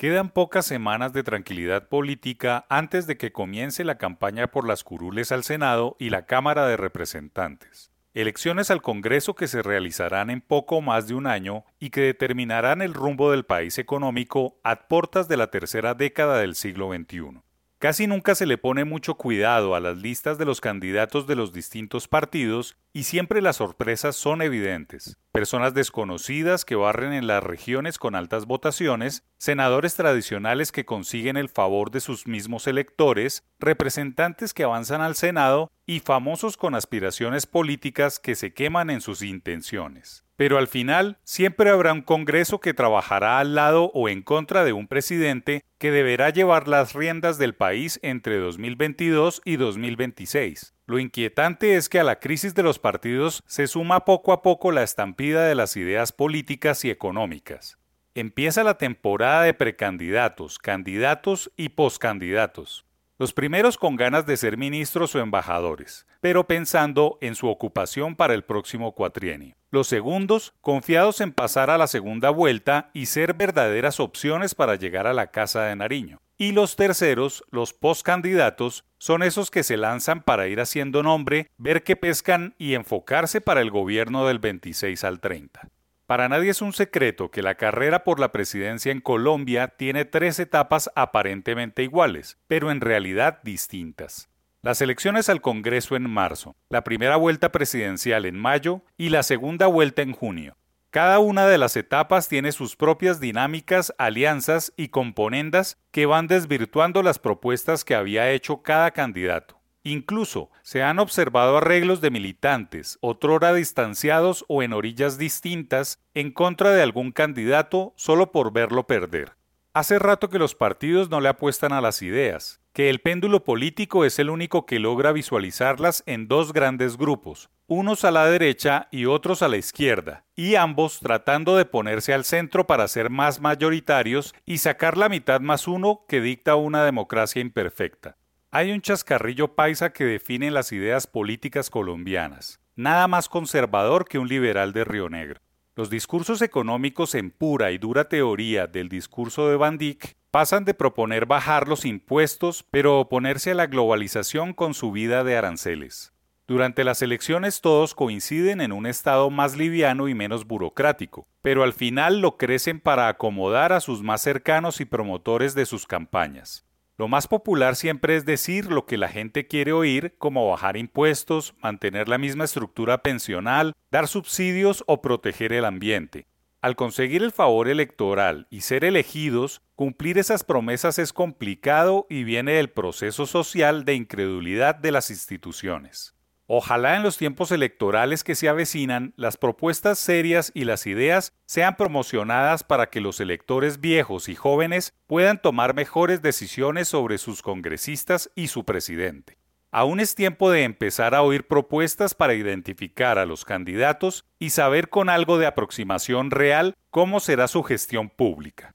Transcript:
Quedan pocas semanas de tranquilidad política antes de que comience la campaña por las curules al Senado y la Cámara de Representantes. Elecciones al Congreso que se realizarán en poco más de un año y que determinarán el rumbo del país económico a portas de la tercera década del siglo XXI. Casi nunca se le pone mucho cuidado a las listas de los candidatos de los distintos partidos y siempre las sorpresas son evidentes. Personas desconocidas que barren en las regiones con altas votaciones, senadores tradicionales que consiguen el favor de sus mismos electores, representantes que avanzan al Senado y famosos con aspiraciones políticas que se queman en sus intenciones. Pero al final siempre habrá un Congreso que trabajará al lado o en contra de un presidente que deberá llevar las riendas del país entre 2022 y 2026. Lo inquietante es que a la crisis de los partidos se suma poco a poco la estampida de las ideas políticas y económicas. Empieza la temporada de precandidatos, candidatos y poscandidatos. Los primeros con ganas de ser ministros o embajadores, pero pensando en su ocupación para el próximo cuatrienio. Los segundos, confiados en pasar a la segunda vuelta y ser verdaderas opciones para llegar a la Casa de Nariño. Y los terceros, los postcandidatos, son esos que se lanzan para ir haciendo nombre, ver qué pescan y enfocarse para el gobierno del 26 al 30. Para nadie es un secreto que la carrera por la presidencia en Colombia tiene tres etapas aparentemente iguales, pero en realidad distintas. Las elecciones al Congreso en marzo, la primera vuelta presidencial en mayo y la segunda vuelta en junio. Cada una de las etapas tiene sus propias dinámicas, alianzas y componendas que van desvirtuando las propuestas que había hecho cada candidato. Incluso se han observado arreglos de militantes, otrora distanciados o en orillas distintas, en contra de algún candidato solo por verlo perder. Hace rato que los partidos no le apuestan a las ideas, que el péndulo político es el único que logra visualizarlas en dos grandes grupos, unos a la derecha y otros a la izquierda, y ambos tratando de ponerse al centro para ser más mayoritarios y sacar la mitad más uno que dicta una democracia imperfecta. Hay un chascarrillo paisa que define las ideas políticas colombianas, nada más conservador que un liberal de Río Negro. Los discursos económicos en pura y dura teoría del discurso de Van Dyck pasan de proponer bajar los impuestos pero oponerse a la globalización con subida de aranceles. Durante las elecciones todos coinciden en un estado más liviano y menos burocrático, pero al final lo crecen para acomodar a sus más cercanos y promotores de sus campañas. Lo más popular siempre es decir lo que la gente quiere oír, como bajar impuestos, mantener la misma estructura pensional, dar subsidios o proteger el ambiente. Al conseguir el favor electoral y ser elegidos, cumplir esas promesas es complicado y viene el proceso social de incredulidad de las instituciones. Ojalá en los tiempos electorales que se avecinan las propuestas serias y las ideas sean promocionadas para que los electores viejos y jóvenes puedan tomar mejores decisiones sobre sus congresistas y su presidente. Aún es tiempo de empezar a oír propuestas para identificar a los candidatos y saber con algo de aproximación real cómo será su gestión pública.